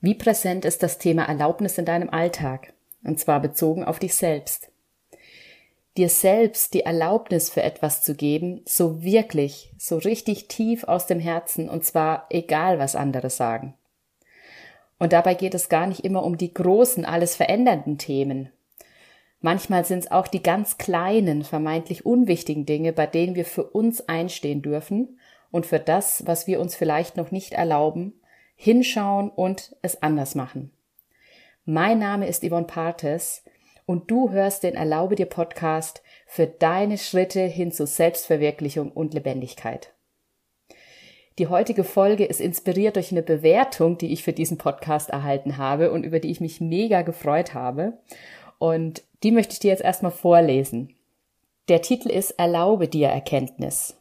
Wie präsent ist das Thema Erlaubnis in deinem Alltag? Und zwar bezogen auf dich selbst. Dir selbst die Erlaubnis für etwas zu geben, so wirklich, so richtig tief aus dem Herzen, und zwar egal, was andere sagen. Und dabei geht es gar nicht immer um die großen, alles verändernden Themen. Manchmal sind es auch die ganz kleinen, vermeintlich unwichtigen Dinge, bei denen wir für uns einstehen dürfen und für das, was wir uns vielleicht noch nicht erlauben, hinschauen und es anders machen. Mein Name ist Yvonne Partes und du hörst den Erlaube dir Podcast für deine Schritte hin zu Selbstverwirklichung und Lebendigkeit. Die heutige Folge ist inspiriert durch eine Bewertung, die ich für diesen Podcast erhalten habe und über die ich mich mega gefreut habe. Und die möchte ich dir jetzt erstmal vorlesen. Der Titel ist Erlaube dir Erkenntnis.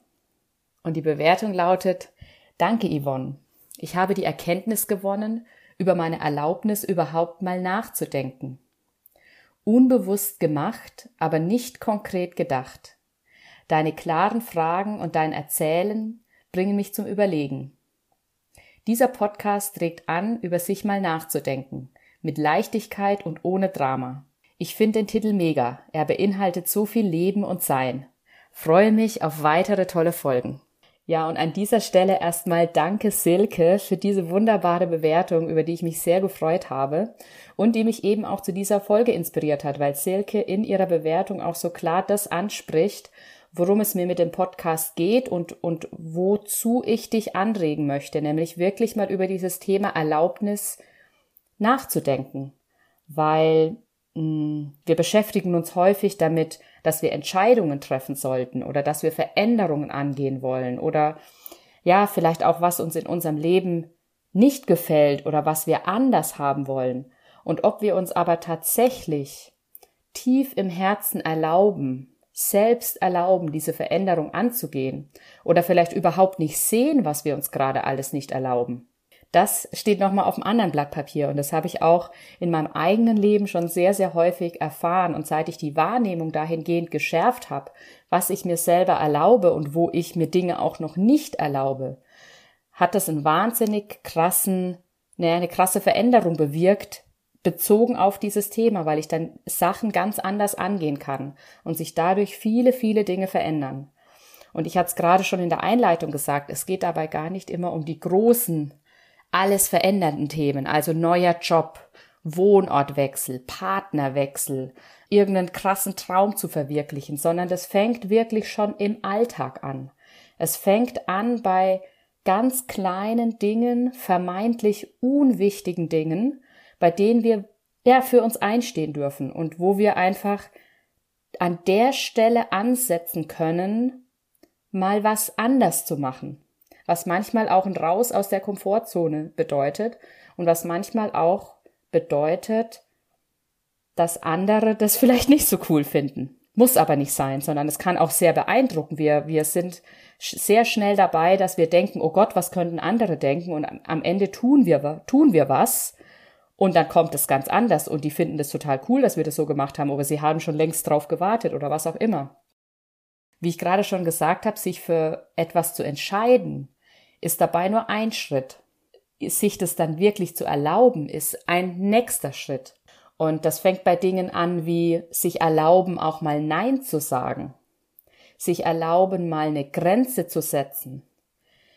Und die Bewertung lautet Danke, Yvonne. Ich habe die Erkenntnis gewonnen, über meine Erlaubnis überhaupt mal nachzudenken. Unbewusst gemacht, aber nicht konkret gedacht. Deine klaren Fragen und dein Erzählen bringen mich zum Überlegen. Dieser Podcast regt an, über sich mal nachzudenken, mit Leichtigkeit und ohne Drama. Ich finde den Titel mega. Er beinhaltet so viel Leben und Sein. Freue mich auf weitere tolle Folgen. Ja, und an dieser Stelle erstmal danke Silke für diese wunderbare Bewertung, über die ich mich sehr gefreut habe und die mich eben auch zu dieser Folge inspiriert hat, weil Silke in ihrer Bewertung auch so klar das anspricht, worum es mir mit dem Podcast geht und, und wozu ich dich anregen möchte, nämlich wirklich mal über dieses Thema Erlaubnis nachzudenken, weil mh, hm, wir beschäftigen uns häufig damit, dass wir Entscheidungen treffen sollten oder dass wir Veränderungen angehen wollen oder ja, vielleicht auch was uns in unserem Leben nicht gefällt oder was wir anders haben wollen. Und ob wir uns aber tatsächlich tief im Herzen erlauben, selbst erlauben, diese Veränderung anzugehen oder vielleicht überhaupt nicht sehen, was wir uns gerade alles nicht erlauben das steht nochmal auf einem anderen Blatt Papier und das habe ich auch in meinem eigenen Leben schon sehr, sehr häufig erfahren und seit ich die Wahrnehmung dahingehend geschärft habe, was ich mir selber erlaube und wo ich mir Dinge auch noch nicht erlaube, hat das einen wahnsinnig krassen, ne, eine krasse Veränderung bewirkt, bezogen auf dieses Thema, weil ich dann Sachen ganz anders angehen kann und sich dadurch viele, viele Dinge verändern. Und ich hatte es gerade schon in der Einleitung gesagt, es geht dabei gar nicht immer um die großen alles verändernden Themen, also neuer Job, Wohnortwechsel, Partnerwechsel, irgendeinen krassen Traum zu verwirklichen, sondern das fängt wirklich schon im Alltag an. Es fängt an bei ganz kleinen Dingen, vermeintlich unwichtigen Dingen, bei denen wir ja für uns einstehen dürfen und wo wir einfach an der Stelle ansetzen können, mal was anders zu machen was manchmal auch ein Raus aus der Komfortzone bedeutet und was manchmal auch bedeutet, dass andere das vielleicht nicht so cool finden. Muss aber nicht sein, sondern es kann auch sehr beeindrucken. Wir, wir sind sehr schnell dabei, dass wir denken, oh Gott, was könnten andere denken? Und am Ende tun wir, tun wir was. Und dann kommt es ganz anders und die finden das total cool, dass wir das so gemacht haben, aber sie haben schon längst drauf gewartet oder was auch immer. Wie ich gerade schon gesagt habe, sich für etwas zu entscheiden, ist dabei nur ein Schritt. Sich das dann wirklich zu erlauben, ist ein nächster Schritt. Und das fängt bei Dingen an, wie sich erlauben, auch mal Nein zu sagen, sich erlauben, mal eine Grenze zu setzen,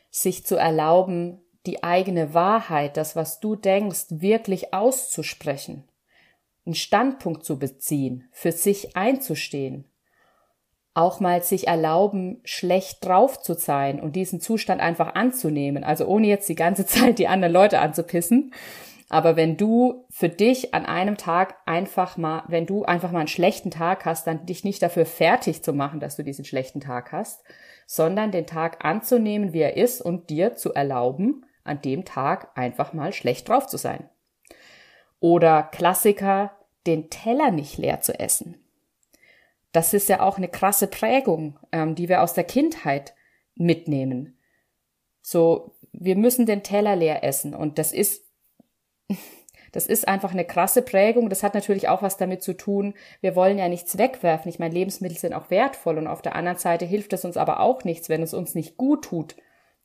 sich zu erlauben, die eigene Wahrheit, das, was du denkst, wirklich auszusprechen, einen Standpunkt zu beziehen, für sich einzustehen, auch mal sich erlauben, schlecht drauf zu sein und diesen Zustand einfach anzunehmen. Also ohne jetzt die ganze Zeit die anderen Leute anzupissen. Aber wenn du für dich an einem Tag einfach mal, wenn du einfach mal einen schlechten Tag hast, dann dich nicht dafür fertig zu machen, dass du diesen schlechten Tag hast, sondern den Tag anzunehmen, wie er ist und dir zu erlauben, an dem Tag einfach mal schlecht drauf zu sein. Oder Klassiker, den Teller nicht leer zu essen das ist ja auch eine krasse Prägung, ähm, die wir aus der Kindheit mitnehmen. So, wir müssen den Teller leer essen und das ist, das ist einfach eine krasse Prägung. Das hat natürlich auch was damit zu tun. Wir wollen ja nichts wegwerfen. Ich meine, Lebensmittel sind auch wertvoll und auf der anderen Seite hilft es uns aber auch nichts, wenn es uns nicht gut tut,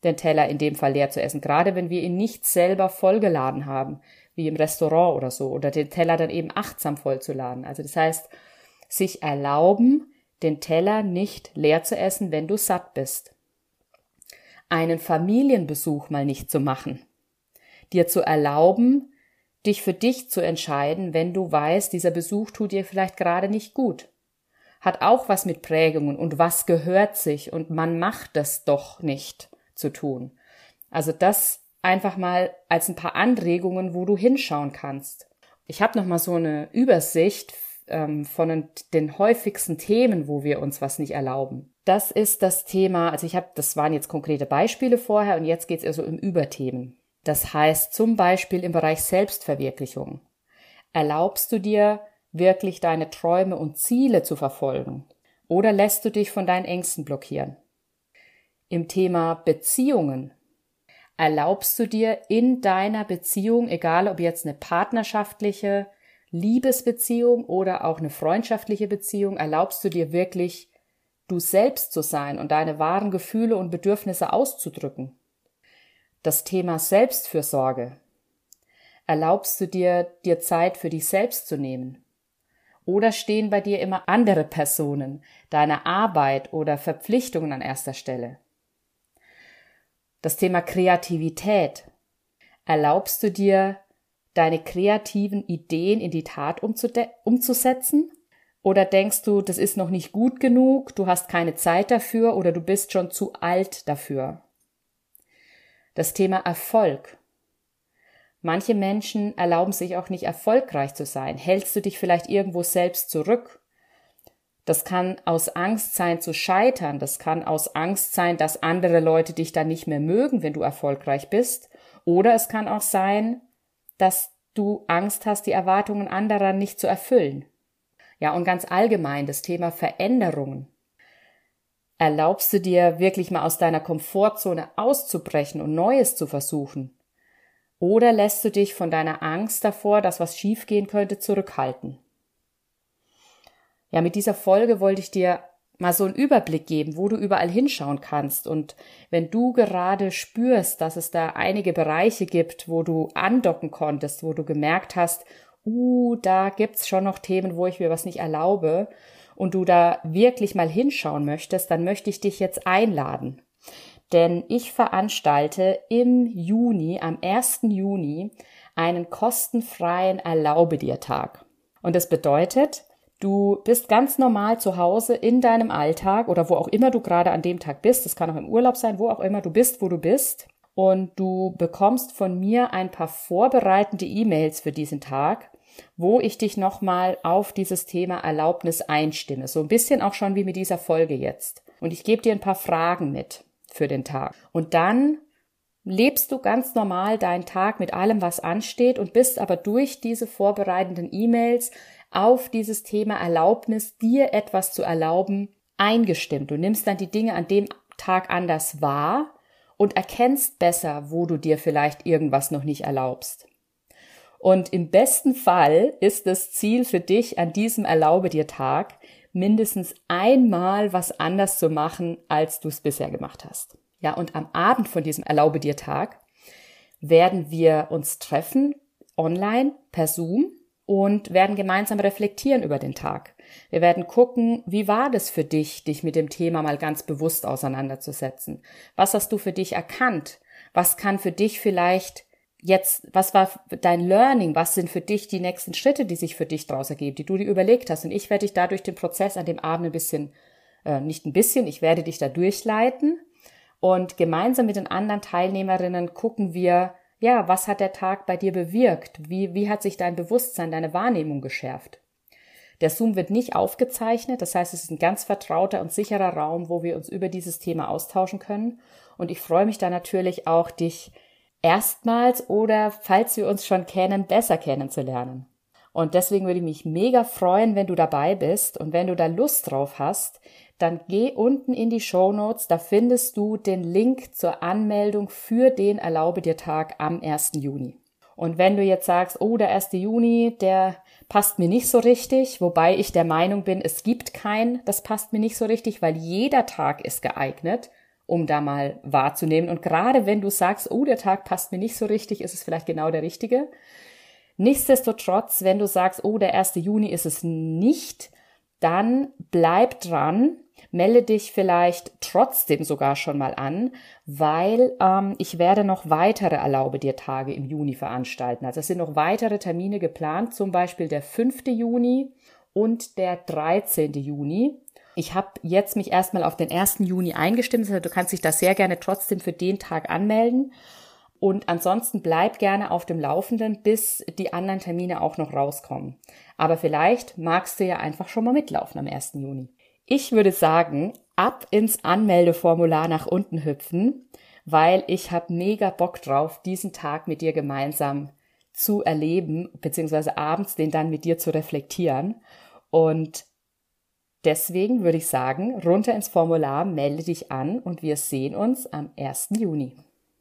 den Teller in dem Fall leer zu essen. Gerade wenn wir ihn nicht selber vollgeladen haben. wie im Restaurant oder so, oder den Teller dann eben achtsam vollzuladen. Also das heißt, sich erlauben, den Teller nicht leer zu essen, wenn du satt bist. Einen Familienbesuch mal nicht zu machen. Dir zu erlauben, dich für dich zu entscheiden, wenn du weißt, dieser Besuch tut dir vielleicht gerade nicht gut. Hat auch was mit Prägungen und was gehört sich und man macht das doch nicht zu tun. Also das einfach mal als ein paar Anregungen, wo du hinschauen kannst. Ich habe noch mal so eine Übersicht ähm, von den häufigsten Themen, wo wir uns was nicht erlauben. Das ist das Thema, also ich habe, das waren jetzt konkrete Beispiele vorher und jetzt geht es also um Überthemen. Das heißt zum Beispiel im Bereich Selbstverwirklichung. Erlaubst du dir wirklich deine Träume und Ziele zu verfolgen? Oder lässt du dich von deinen Ängsten blockieren? Im Thema Beziehungen. Erlaubst du dir in deiner Beziehung, egal ob jetzt eine partnerschaftliche Liebesbeziehung oder auch eine freundschaftliche Beziehung, erlaubst du dir wirklich, du selbst zu sein und deine wahren Gefühle und Bedürfnisse auszudrücken? Das Thema Selbstfürsorge. Erlaubst du dir, dir Zeit für dich selbst zu nehmen? Oder stehen bei dir immer andere Personen, deine Arbeit oder Verpflichtungen an erster Stelle? Das Thema Kreativität. Erlaubst du dir, deine kreativen Ideen in die Tat umzusetzen? Oder denkst du, das ist noch nicht gut genug, du hast keine Zeit dafür oder du bist schon zu alt dafür? Das Thema Erfolg. Manche Menschen erlauben sich auch nicht erfolgreich zu sein. Hältst du dich vielleicht irgendwo selbst zurück? Das kann aus Angst sein zu scheitern. Das kann aus Angst sein, dass andere Leute dich dann nicht mehr mögen, wenn du erfolgreich bist. Oder es kann auch sein, dass du Angst hast, die Erwartungen anderer nicht zu erfüllen. Ja, und ganz allgemein das Thema Veränderungen. Erlaubst du dir wirklich mal aus deiner Komfortzone auszubrechen und Neues zu versuchen? Oder lässt du dich von deiner Angst davor, dass was schiefgehen könnte, zurückhalten? Ja, mit dieser Folge wollte ich dir mal so einen Überblick geben, wo du überall hinschauen kannst. Und wenn du gerade spürst, dass es da einige Bereiche gibt, wo du andocken konntest, wo du gemerkt hast, uh, da gibt's schon noch Themen, wo ich mir was nicht erlaube, und du da wirklich mal hinschauen möchtest, dann möchte ich dich jetzt einladen. Denn ich veranstalte im Juni, am 1. Juni, einen kostenfreien Erlaube dir Tag. Und das bedeutet, du bist ganz normal zu Hause in deinem Alltag oder wo auch immer du gerade an dem Tag bist. Das kann auch im Urlaub sein, wo auch immer du bist, wo du bist. Und du bekommst von mir ein paar vorbereitende E-Mails für diesen Tag, wo ich dich nochmal auf dieses Thema Erlaubnis einstimme. So ein bisschen auch schon wie mit dieser Folge jetzt. Und ich gebe dir ein paar Fragen mit für den Tag. Und dann lebst du ganz normal deinen Tag mit allem, was ansteht und bist aber durch diese vorbereitenden E-Mails auf dieses Thema Erlaubnis, dir etwas zu erlauben, eingestimmt. Du nimmst dann die Dinge an dem Tag anders wahr und erkennst besser, wo du dir vielleicht irgendwas noch nicht erlaubst. Und im besten Fall ist das Ziel für dich an diesem Erlaube dir Tag, mindestens einmal was anders zu machen, als du es bisher gemacht hast. Ja, und am Abend von diesem Erlaube dir Tag werden wir uns treffen, online, per Zoom und werden gemeinsam reflektieren über den Tag. Wir werden gucken, wie war das für dich, dich mit dem Thema mal ganz bewusst auseinanderzusetzen? Was hast du für dich erkannt? Was kann für dich vielleicht jetzt, was war dein Learning? Was sind für dich die nächsten Schritte, die sich für dich daraus ergeben, die du dir überlegt hast? Und ich werde dich dadurch den Prozess an dem Abend ein bisschen, äh, nicht ein bisschen, ich werde dich da durchleiten. Und gemeinsam mit den anderen Teilnehmerinnen gucken wir, ja, was hat der Tag bei dir bewirkt? Wie, wie hat sich dein Bewusstsein, deine Wahrnehmung geschärft? Der Zoom wird nicht aufgezeichnet, das heißt, es ist ein ganz vertrauter und sicherer Raum, wo wir uns über dieses Thema austauschen können. Und ich freue mich da natürlich auch, dich erstmals oder, falls wir uns schon kennen, besser kennenzulernen. Und deswegen würde ich mich mega freuen, wenn du dabei bist und wenn du da Lust drauf hast, dann geh unten in die Show Notes, da findest du den Link zur Anmeldung für den Erlaube dir Tag am 1. Juni. Und wenn du jetzt sagst, oh, der 1. Juni, der passt mir nicht so richtig, wobei ich der Meinung bin, es gibt keinen, das passt mir nicht so richtig, weil jeder Tag ist geeignet um da mal wahrzunehmen. Und gerade wenn du sagst, oh, der Tag passt mir nicht so richtig, ist es vielleicht genau der richtige. Nichtsdestotrotz, wenn du sagst, oh, der 1. Juni ist es nicht, dann bleib dran, melde dich vielleicht trotzdem sogar schon mal an, weil ähm, ich werde noch weitere Erlaube dir Tage im Juni veranstalten. Also es sind noch weitere Termine geplant, zum Beispiel der 5. Juni und der 13. Juni. Ich habe jetzt mich erstmal auf den 1. Juni eingestimmt, also du kannst dich da sehr gerne trotzdem für den Tag anmelden. Und ansonsten bleib gerne auf dem Laufenden, bis die anderen Termine auch noch rauskommen. Aber vielleicht magst du ja einfach schon mal mitlaufen am 1. Juni. Ich würde sagen, ab ins Anmeldeformular nach unten hüpfen, weil ich habe mega Bock drauf, diesen Tag mit dir gemeinsam zu erleben, beziehungsweise abends den dann mit dir zu reflektieren. Und deswegen würde ich sagen, runter ins Formular, melde dich an und wir sehen uns am 1. Juni.